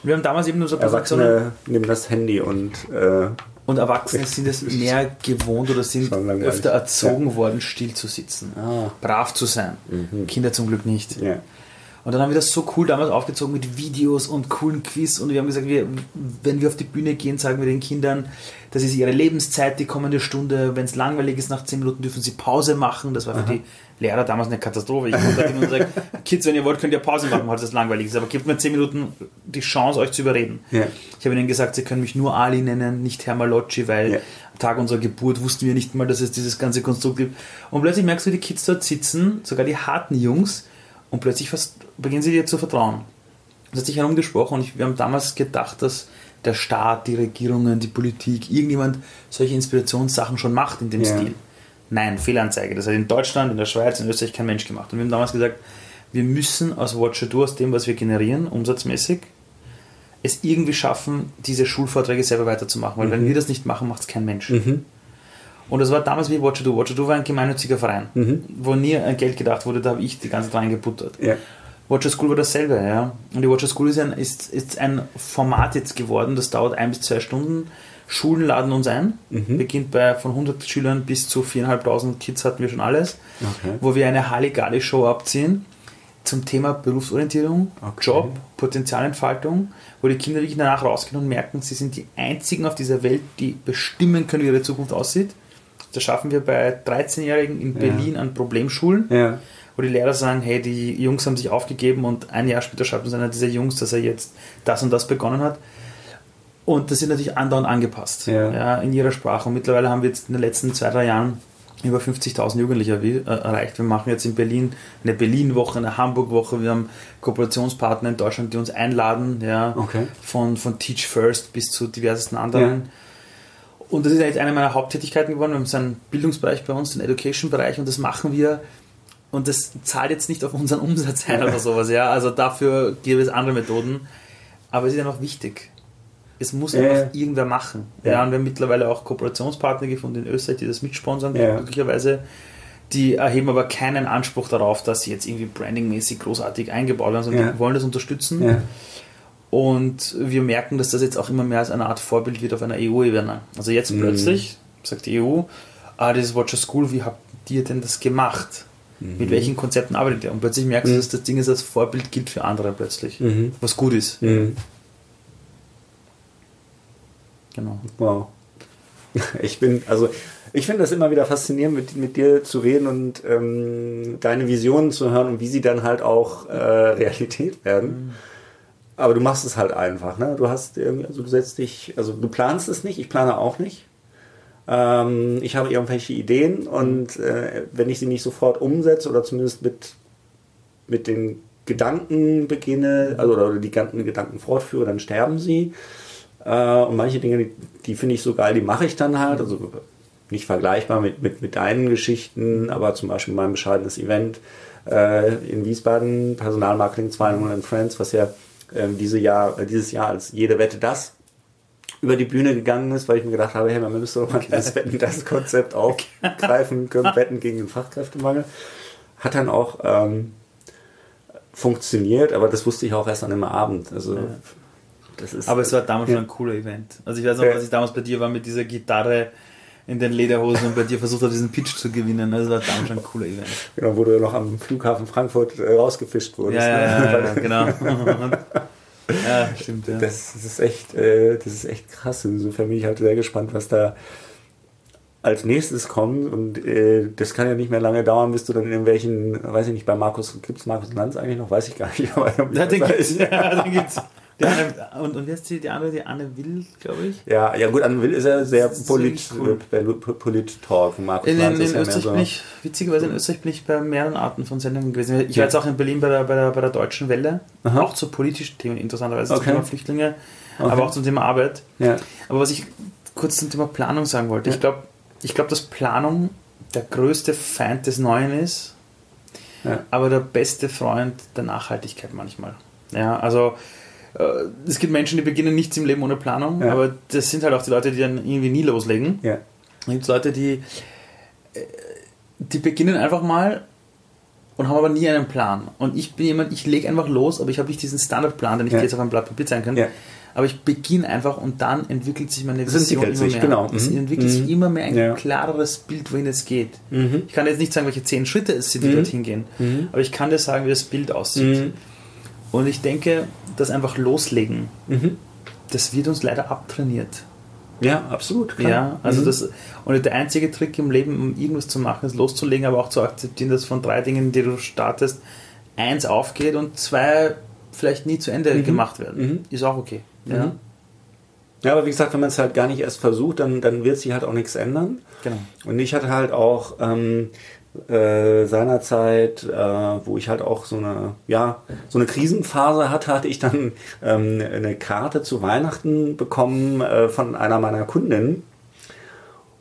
Wir haben damals eben nur so Erwachsene nehmen das Handy und äh, und Erwachsene sind es mehr gewohnt oder sind öfter erzogen worden, still zu sitzen, ah. brav zu sein. Mhm. Kinder zum Glück nicht. Und dann haben wir das so cool damals aufgezogen mit Videos und coolen Quiz. Und wir haben gesagt, wir, wenn wir auf die Bühne gehen, sagen wir den Kindern, das ist ihre Lebenszeit, die kommende Stunde. Wenn es langweilig ist, nach 10 Minuten dürfen sie Pause machen. Das war für Aha. die Lehrer damals eine Katastrophe. Ich komme hin und sage, Kids, wenn ihr wollt, könnt ihr Pause machen, weil das langweilig ist. Aber gebt mir 10 Minuten die Chance, euch zu überreden. Ja. Ich habe ihnen gesagt, sie können mich nur Ali nennen, nicht Herr Malocci, weil ja. am Tag unserer Geburt wussten wir nicht mal, dass es dieses ganze Konstrukt gibt. Und plötzlich merkst du, wie die Kids dort sitzen, sogar die harten Jungs, und plötzlich fast beginnen sie dir zu vertrauen. Das hat sich herumgesprochen und ich, wir haben damals gedacht, dass der Staat, die Regierungen, die Politik, irgendjemand solche Inspirationssachen schon macht in dem ja. Stil. Nein, Fehlanzeige. Das hat in Deutschland, in der Schweiz, in Österreich kein Mensch gemacht. Und wir haben damals gesagt, wir müssen aus Watcher Do, aus dem, was wir generieren, umsatzmäßig, es irgendwie schaffen, diese Schulvorträge selber weiterzumachen. Weil mhm. wenn wir das nicht machen, macht es kein Mensch. Mhm. Und das war damals wie Watcher Do. Watcher Do war ein gemeinnütziger Verein, mhm. wo nie an Geld gedacht wurde, da habe ich die ganze Zeit reingebuttert. Ja. Watcher School war dasselbe, ja. Und die Watcher School ist ein, ist, ist ein Format jetzt geworden, das dauert ein bis zwei Stunden. Schulen laden uns ein, mhm. beginnt bei von 100 Schülern bis zu 4.500 Kids hatten wir schon alles, okay. wo wir eine Halligalli-Show abziehen zum Thema Berufsorientierung, Okay. Job, Potenzialentfaltung, wo die Kinder wirklich danach rausgehen und merken, sie sind die einzigen auf dieser Welt, die bestimmen können, wie ihre Zukunft aussieht. Das schaffen wir bei 13-Jährigen in Ja. Berlin an Problemschulen, Ja. wo die Lehrer sagen, hey, die Jungs haben sich aufgegeben und ein Jahr später schreibt uns einer dieser Jungs, dass er jetzt das und das begonnen hat. Und das sind natürlich andauernd angepasst Ja. in ihrer Sprache. Und mittlerweile haben wir jetzt in den letzten zwei, drei Jahren über 50.000 Jugendliche äh, erreicht. Wir machen jetzt in Berlin eine Berlin-Woche, eine Hamburg-Woche. Wir haben Kooperationspartner in Deutschland, die uns einladen, ja, Okay. von, von Teach First bis zu diversesten anderen. Und das ist jetzt eine meiner Haupttätigkeiten geworden. Wir haben so einen Bildungsbereich bei uns, den Education-Bereich, und das machen wir. Und das zahlt jetzt nicht auf unseren Umsatz ein oder sowas, ja. Also dafür gibt es andere Methoden. Aber es ist einfach wichtig. Es muss einfach ja. irgendwer machen. Ja. Ja. und wir haben mittlerweile auch Kooperationspartner gefunden in Österreich, die das mitsponsern, Ja. glücklicherweise. Die erheben aber keinen Anspruch darauf, dass sie jetzt irgendwie brandingmäßig großartig eingebaut werden, sondern Ja. die wollen das unterstützen. Und wir merken, dass das jetzt auch immer mehr als eine Art Vorbild wird auf einer EU-Ebene. Also jetzt Mhm. plötzlich sagt die EU, ah, dieses Watcher School, wie habt ihr denn das gemacht? Mhm. Mit welchen Konzepten arbeitet ihr? Und plötzlich merkst du, dass das Ding ist als Vorbild gilt für andere plötzlich. Mhm. Was gut ist. Mhm. Genau. Wow. Ich bin, also ich finde das immer wieder faszinierend, mit, mit dir zu reden und ähm, deine Visionen zu hören und wie sie dann halt auch äh, Realität werden. Aber du machst es halt einfach, ne? Du hast irgendwie, also du setzt dich, also du planst es nicht, ich plane auch nicht. Ähm, ich habe irgendwelche Ideen und äh, wenn ich sie nicht sofort umsetze oder zumindest mit, mit den Gedanken beginne, also oder die ganzen Gedanken fortführe, dann sterben sie. Äh, und manche Dinge, die, die finde ich so geil, die mache ich dann halt. Also nicht vergleichbar mit, mit, mit deinen Geschichten, aber zum Beispiel mein bescheidenes Event äh, in Wiesbaden, Personalmarketing 200 Friends, was ja diese Jahr, äh, dieses Jahr als jede Wette das über die Bühne gegangen ist, weil ich mir gedacht habe, hey, man müsste doch mal dieses Wetten das Konzept aufgreifen können, Wetten gegen den Fachkräftemangel. Hat dann auch ähm, funktioniert, aber das wusste ich auch erst an dem Abend. Also das ist Aber es war damals Ja. schon ein cooler Event. Also ich weiß noch, Ja. als ich damals bei dir war mit dieser Gitarre in den Lederhosen und bei dir versucht habe, diesen Pitch zu gewinnen. Das war damals schon ein cooler Event. Genau, wo du noch am Flughafen Frankfurt äh, rausgefischt wurdest. Ja, ja, ne? ja, ja, genau. ja, stimmt, ja. Das, das ist echt, äh, das ist echt krass. Insofern bin ich halt sehr gespannt, was da als nächstes kommt. Und äh, das kann ja nicht mehr lange dauern, bis du dann in irgendwelchen, weiß ich nicht, bei Markus, gibt es Markus Lanz eigentlich noch? Weiß ich gar nicht. Aber Ja, den gibt's. Ja, den gibt's. Anne, und, und wie heißt die, die andere, die Anne Will, glaube ich? ja, ja gut, an Will ist er sehr ist polit, wirklich cool. Polit-Talk. Markus In, in, ist in ja Österreich so. bin ich, witzigerweise in Österreich bin ich bei mehreren Arten von Sendungen gewesen. Ich Ja. war jetzt auch in Berlin bei der, bei der, bei der Deutschen Welle, Aha. auch zu politischen Themen, interessanterweise zum Okay. Thema Flüchtlinge, Okay. aber auch zum Thema Arbeit. Ja. Aber was ich kurz zum Thema Planung sagen wollte, Ja. ich glaube, ich glaub, dass Planung der größte Feind des Neuen ist, Ja. aber der beste Freund der Nachhaltigkeit manchmal. Ja, also es gibt Menschen, die beginnen nichts im Leben ohne Planung, Ja. aber das sind halt auch die Leute, die dann irgendwie nie loslegen. Ja. Dann gibt es Leute, die, äh, die beginnen einfach mal und haben aber nie einen Plan. Und ich bin jemand, ich lege einfach los, aber ich habe nicht diesen Standardplan, den ich Ja. jetzt auf einem Blatt Papier zeigen kann. Ja. Aber ich beginne einfach und dann entwickelt sich meine Es Vision entwickelt immer sich, mehr. genau. Es Mhm. entwickelt sich Mhm. immer mehr ein Ja. klareres Bild, wohin es geht. Mhm. Ich kann jetzt nicht sagen, welche zehn Schritte es sind, die Mhm. dorthin gehen, Mhm. aber ich kann dir sagen, wie das Bild aussieht. Und ich denke, das einfach loslegen, Mhm. das wird uns leider abtrainiert. Ja, absolut. klar. Ja, also Mhm. das und der einzige Trick im Leben, um irgendwas zu machen, ist loszulegen, aber auch zu akzeptieren, dass von drei Dingen, die du startest, eins aufgeht und zwei vielleicht nie zu Ende Mhm. gemacht werden. Mhm. Ist auch okay. Ja, Mhm. Ja, aber wie gesagt, wenn man es halt gar nicht erst versucht, dann, dann wird sich halt auch nichts ändern. genau. Und ich hatte halt auch ähm, äh, seinerzeit, äh, wo ich halt auch so eine, ja, so eine Krisenphase hatte, hatte ich dann ähm, eine Karte zu Weihnachten bekommen äh, von einer meiner Kundinnen.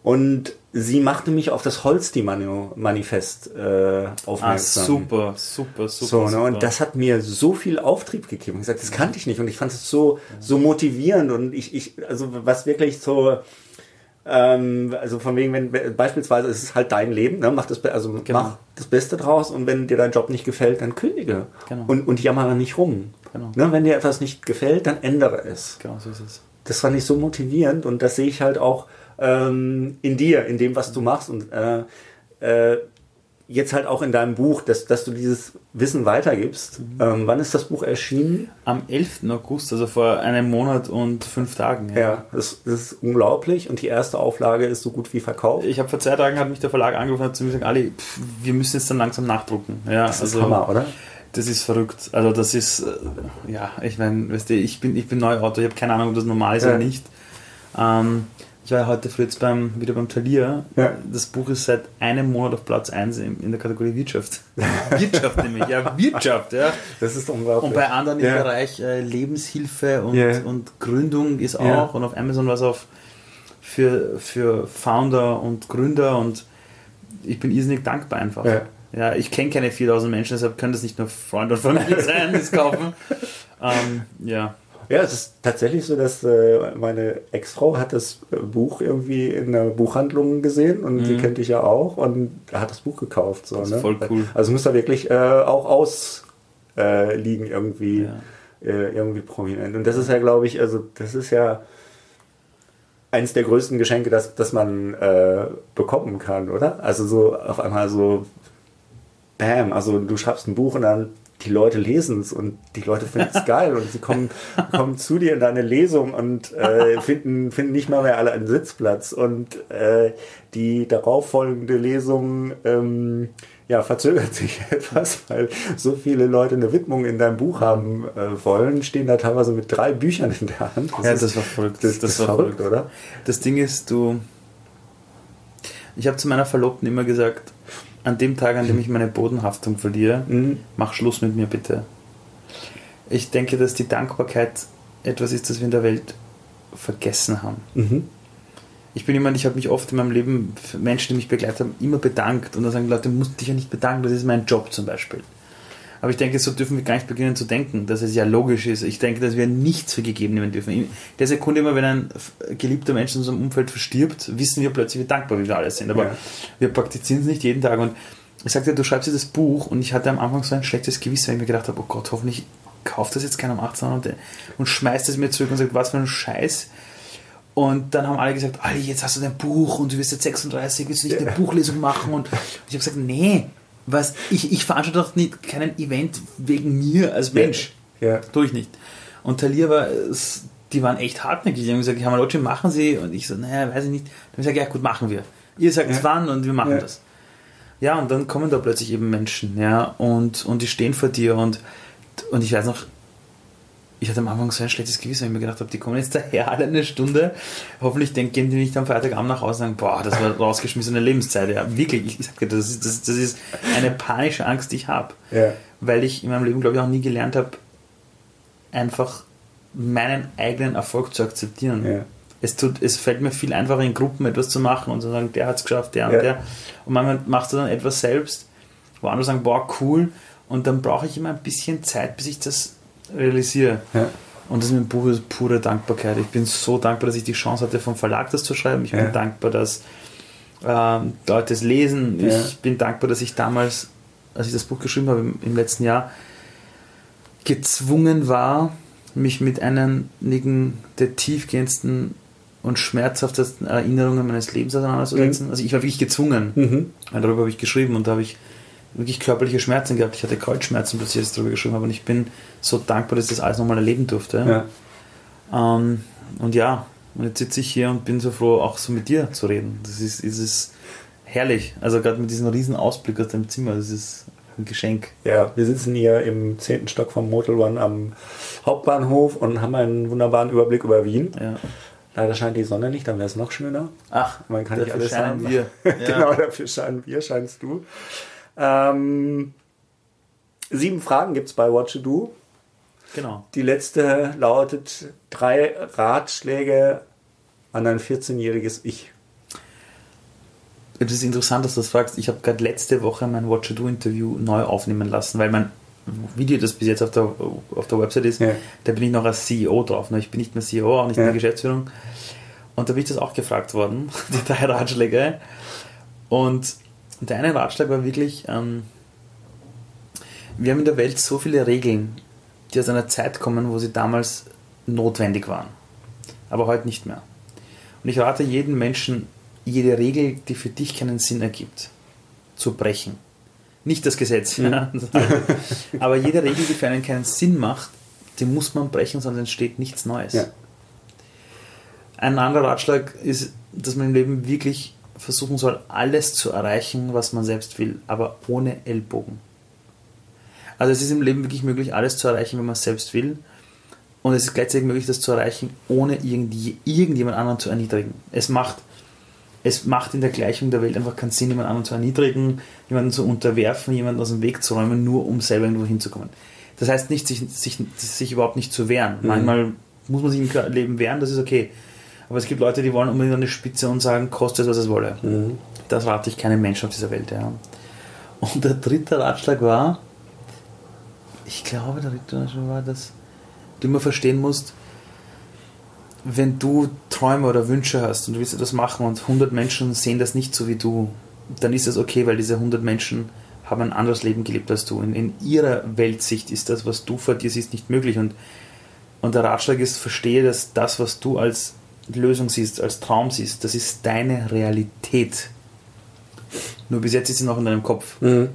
Und sie machte mich auf das Holsti-Manifest äh, Ah, aufmerksam. super, super, super. So, ne? super. Und das hat mir so viel Auftrieb gegeben. Ich gesagt, das kannte ich nicht. Und ich fand es so, so motivierend. Und ich, ich, also was wirklich so, ähm, also von wegen, wenn beispielsweise es ist halt dein Leben, ne? mach das, also Genau. mach das Beste draus und wenn dir dein Job nicht gefällt, dann kündige. Genau. Und, und jammere nicht rum. Genau. Ne? Wenn dir etwas nicht gefällt, dann ändere es. genau so ist es. Das fand ich so motivierend und das sehe ich halt auch ähm, in dir, in dem, was du machst. Und äh, äh, jetzt halt auch in deinem Buch, dass, dass du dieses Wissen weitergibst. Mhm. Ähm, wann ist das Buch erschienen? Am 11. August, also vor einem Monat und fünf Tagen. Ja, ja das, das, ist unglaublich und die erste Auflage ist so gut wie verkauft. Ich habe vor zwei Tagen hat mich der Verlag angerufen und hat zu mir gesagt, Ali, pff, wir müssen jetzt dann langsam nachdrucken. Ja, das ist also, Hammer, oder? Das ist verrückt. Also das ist, äh, ja, ich meine, weißt du, ich bin, ich bin Neuautor, ich habe keine Ahnung, ob das normal ist ja. oder nicht. Ähm, ich war ja heute früh jetzt beim, wieder beim Talier. Ja. Das Buch ist seit einem Monat auf Platz 1 in, der Kategorie Wirtschaft. Wirtschaft nämlich, ja, Wirtschaft, ja. Das ist unglaublich. Und bei anderen ja. im Bereich äh, Lebenshilfe und, yeah. und Gründung ist auch. Ja. Und auf Amazon was auf für, für Founder und Gründer und ich bin irrsinnig dankbar einfach. Ja, ja ich kenne keine 4000 Menschen, deshalb können das nicht nur Freunde und Familie sein, die es kaufen. ähm, ja. Ja, es ist tatsächlich so, dass äh, meine Ex-Frau hat das äh, Buch irgendwie in der Buchhandlung gesehen und mhm. die kennt dich ja auch und hat das Buch gekauft. So, das ist ne? voll cool. Also muss da wirklich äh, auch ausliegen äh, irgendwie, ja. Äh, irgendwie prominent. Und das ist ja, glaube ich, also das ist ja eines der größten Geschenke, das, das man bekommen kann, oder? Also so auf einmal so, bam, also du schreibst ein Buch und dann die Leute lesen es und die Leute finden es geil und sie kommen, kommen zu dir in deine Lesung und äh, finden, finden nicht mal mehr alle einen Sitzplatz und äh, die darauffolgende Lesung ähm, ja, verzögert sich etwas, weil so viele Leute eine Widmung in deinem Buch haben äh, wollen, stehen da teilweise mit drei Büchern in der Hand. Das ja, ist, das war verrückt. Das, das, das war verrückt, oder? Das Ding ist, du. Ich habe zu meiner Verlobten immer gesagt, an dem Tag, an dem ich meine Bodenhaftung verliere, mhm. mach Schluss mit mir bitte. Ich denke, dass die Dankbarkeit etwas ist, das wir in der Welt vergessen haben. Mhm. Ich bin jemand, ich habe mich oft in meinem Leben für Menschen, die mich begleitet haben, immer bedankt. Und dann sagen Leute, du musst dich ja nicht bedanken, das ist mein Job zum Beispiel. Aber ich denke, so dürfen wir gar nicht beginnen zu denken, dass es ja logisch ist. Ich denke, dass wir nichts für gegeben nehmen dürfen. In der Sekunde immer, wenn ein geliebter Mensch in unserem Umfeld verstirbt, wissen wir plötzlich, wie dankbar wir alle sind. Aber ja. wir praktizieren es nicht jeden Tag. Und ich sagte, du schreibst dir das Buch und ich hatte am Anfang so ein schlechtes Gewissen, weil ich mir gedacht habe, oh Gott, hoffentlich kauft das jetzt keiner um 18 und, und schmeißt es mir zurück und sagt, was für ein Scheiß. Und dann haben alle gesagt, Ali, jetzt hast du dein Buch und du wirst jetzt 36, willst du nicht eine Buchlesung machen? Und ich habe gesagt, nee, was, ich, ich veranstalte doch nicht keinen Event wegen mir als Mensch. Ja. ja. Tue ich nicht. Und Talia war, die waren echt hartnäckig. Die haben gesagt, Hamalochi, machen Sie. Und ich so, naja, weiß ich nicht. Dann habe ich gesagt, ja gut, machen wir. Ihr sagt ja. wann und wir machen ja. das. Ja, und dann kommen da plötzlich eben Menschen, ja, und, und die stehen vor dir und, und ich weiß noch, ich hatte am Anfang so ein schlechtes Gewissen, weil ich mir gedacht habe, die kommen jetzt daher alle eine Stunde. Hoffentlich denken, gehen die nicht am Freitagabend nach Hause und sagen, boah, das war rausgeschmissene Lebenszeit. Ja, wirklich, ich dir, das ist, das, das ist eine panische Angst, die ich habe. Ja. Weil ich in meinem Leben, glaube ich, auch nie gelernt habe, einfach meinen eigenen Erfolg zu akzeptieren. Ja. Es, tut, es fällt mir viel einfacher, in Gruppen etwas zu machen und zu sagen, der hat es geschafft, der und der. Und manchmal machst du dann etwas selbst, wo andere sagen, boah, cool. Und dann brauche ich immer ein bisschen Zeit, bis ich das realisiere. Ja. Und das mit dem Buch ist pure Dankbarkeit. Ich bin so dankbar, dass ich die Chance hatte, vom Verlag das zu schreiben. Ich ja. bin dankbar, dass ähm, Leute es lesen. Ja. Ich bin dankbar, dass ich damals, als ich das Buch geschrieben habe im, im letzten Jahr, gezwungen war, mich mit einigen der tiefgehendsten und schmerzhaftesten Erinnerungen meines Lebens auseinanderzusetzen. Mhm. Also ich war wirklich gezwungen. Mhm. Darüber habe ich geschrieben und da habe ich wirklich körperliche Schmerzen gehabt. Ich hatte Kreuzschmerzen, bis ich jetzt darüber geschrieben habe. Und ich bin so dankbar, dass ich das alles nochmal erleben durfte. Ja. Ähm, und ja, und jetzt sitze ich hier und bin so froh, auch so mit dir zu reden. Das ist, ist es herrlich. Also gerade mit diesem riesen Ausblick aus dem Zimmer, das ist ein Geschenk. Ja, wir sitzen hier im zehnten Stock vom Motel One am Hauptbahnhof und haben einen wunderbaren Überblick über Wien. Ja. Leider scheint die Sonne nicht, dann wäre es noch schöner. Ach, man kann nicht alles scheinen wir. genau, dafür scheinen wir, scheinst du. Ähm, sieben Fragen gibt es bei What to Do. Genau. Die letzte lautet drei Ratschläge an ein 14-jähriges Ich. Es ist interessant, dass du das fragst. Ich habe gerade letzte Woche mein What to Do Interview neu aufnehmen lassen, weil mein Video, das bis jetzt auf der, auf der Website ist, ja. da bin ich noch als CEO drauf. Ne? Ich bin nicht mehr CEO, auch nicht ja. in der Geschäftsführung. Und da bin ich das auch gefragt worden, die drei Ratschläge. Und der eine Ratschlag war wirklich, ähm, wir haben in der Welt so viele Regeln, die aus einer Zeit kommen, wo sie damals notwendig waren. Aber heute nicht mehr. Und ich rate jedem Menschen, jede Regel, die für dich keinen Sinn ergibt, zu brechen. Nicht das Gesetz. Ja. Aber jede Regel, die für einen keinen Sinn macht, die muss man brechen, sonst entsteht nichts Neues. Ja. Ein anderer Ratschlag ist, dass man im Leben wirklich versuchen soll, alles zu erreichen, was man selbst will, aber ohne Ellbogen. Also es ist im Leben wirklich möglich, alles zu erreichen, wenn man es selbst will. Und es ist gleichzeitig möglich, das zu erreichen, ohne irgendwie, irgendjemand anderen zu erniedrigen. Es macht, es macht in der Gleichung der Welt einfach keinen Sinn, jemand anderen zu erniedrigen, jemanden zu unterwerfen, jemanden aus dem Weg zu räumen, nur um selber irgendwo hinzukommen. Das heißt nicht, sich, sich, sich überhaupt nicht zu wehren. Mhm. Manchmal muss man sich im Leben wehren, das ist okay. Aber es gibt Leute, die wollen unbedingt an die Spitze und sagen, kostet es, was es wolle. Mhm. Das rate ich keinem Menschen auf dieser Welt. Ja. Und der dritte Ratschlag war, ich glaube, der dritte Ratschlag war, dass du immer verstehen musst, wenn du Träume oder Wünsche hast und du willst etwas machen und 100 Menschen sehen das nicht so wie du, dann ist das okay, weil diese 100 Menschen haben ein anderes Leben gelebt als du. In, in ihrer Weltsicht ist das, was du vor dir siehst, nicht möglich. Und, und der Ratschlag ist, verstehe, dass das, was du als Lösung siehst, als Traum siehst, das ist deine Realität. Nur bis jetzt ist sie noch in deinem Kopf. Mhm.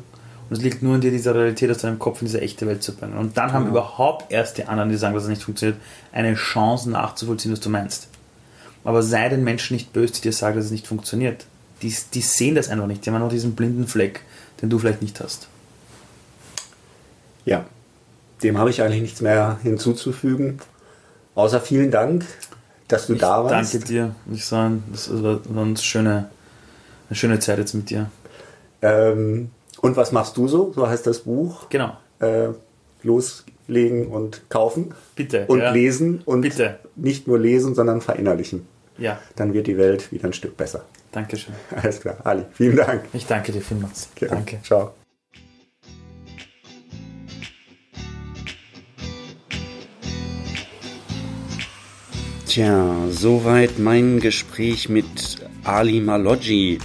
Und es liegt nur an dir, diese Realität aus deinem Kopf in diese echte Welt zu bringen. Und dann haben ja. überhaupt erst die anderen, die sagen, dass es nicht funktioniert, eine Chance nachzuvollziehen, was du meinst. Aber sei den Menschen nicht böse, die dir sagen, dass es nicht funktioniert. Die, die sehen das einfach nicht. Die haben noch diesen blinden Fleck, den du vielleicht nicht hast. Ja, dem habe ich eigentlich nichts mehr hinzuzufügen. Außer vielen Dank dass du ich da warst. Danke dir. Ich sage, das war eine schöne, eine schöne Zeit jetzt mit dir. Ähm, und was machst du so? So heißt das Buch. Genau. Äh, loslegen und kaufen. Bitte. Und ja. lesen und Bitte. nicht nur lesen, sondern verinnerlichen. Ja. Dann wird die Welt wieder ein Stück besser. Dankeschön. Alles klar. Ali, vielen Dank. Ich danke dir vielmals. Okay. Danke. Ciao. Tja, soweit mein Gespräch mit Ali Maloggi.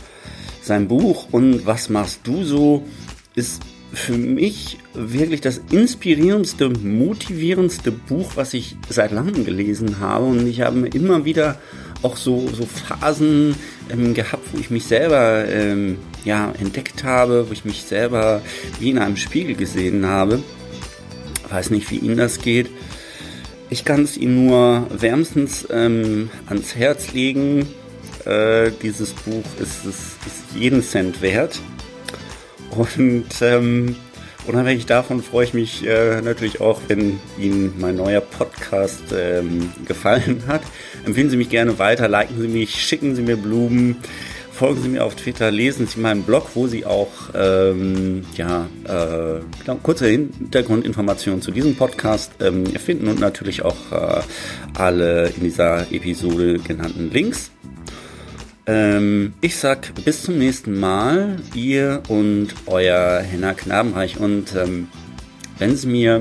Sein Buch und Was machst du so ist für mich wirklich das inspirierendste, motivierendste Buch, was ich seit langem gelesen habe. Und ich habe immer wieder auch so, so Phasen ähm, gehabt, wo ich mich selber ähm, ja, entdeckt habe, wo ich mich selber wie in einem Spiegel gesehen habe. weiß nicht, wie Ihnen das geht. Ich kann es Ihnen nur wärmstens ähm, ans Herz legen. Äh, dieses Buch ist, ist, ist, jeden Cent wert. Und ähm, unabhängig davon freue ich mich äh, natürlich auch, wenn Ihnen mein neuer Podcast ähm, gefallen hat. Empfehlen Sie mich gerne weiter, liken Sie mich, schicken Sie mir Blumen folgen Sie mir auf Twitter, lesen Sie meinen Blog, wo Sie auch ähm, ja, äh, genau, kurze Hintergrundinformationen zu diesem Podcast ähm, finden und natürlich auch äh, alle in dieser Episode genannten Links. Ähm, ich sag bis zum nächsten Mal, ihr und euer Henna Knabenreich. Und ähm, wenn Sie mir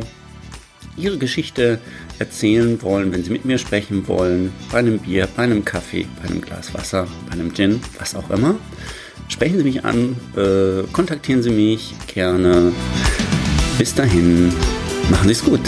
Ihre Geschichte erzählen wollen, wenn Sie mit mir sprechen wollen, bei einem Bier, bei einem Kaffee, bei einem Glas Wasser, bei einem Gin, was auch immer, sprechen Sie mich an, äh, kontaktieren Sie mich gerne. Bis dahin, machen Sie es gut.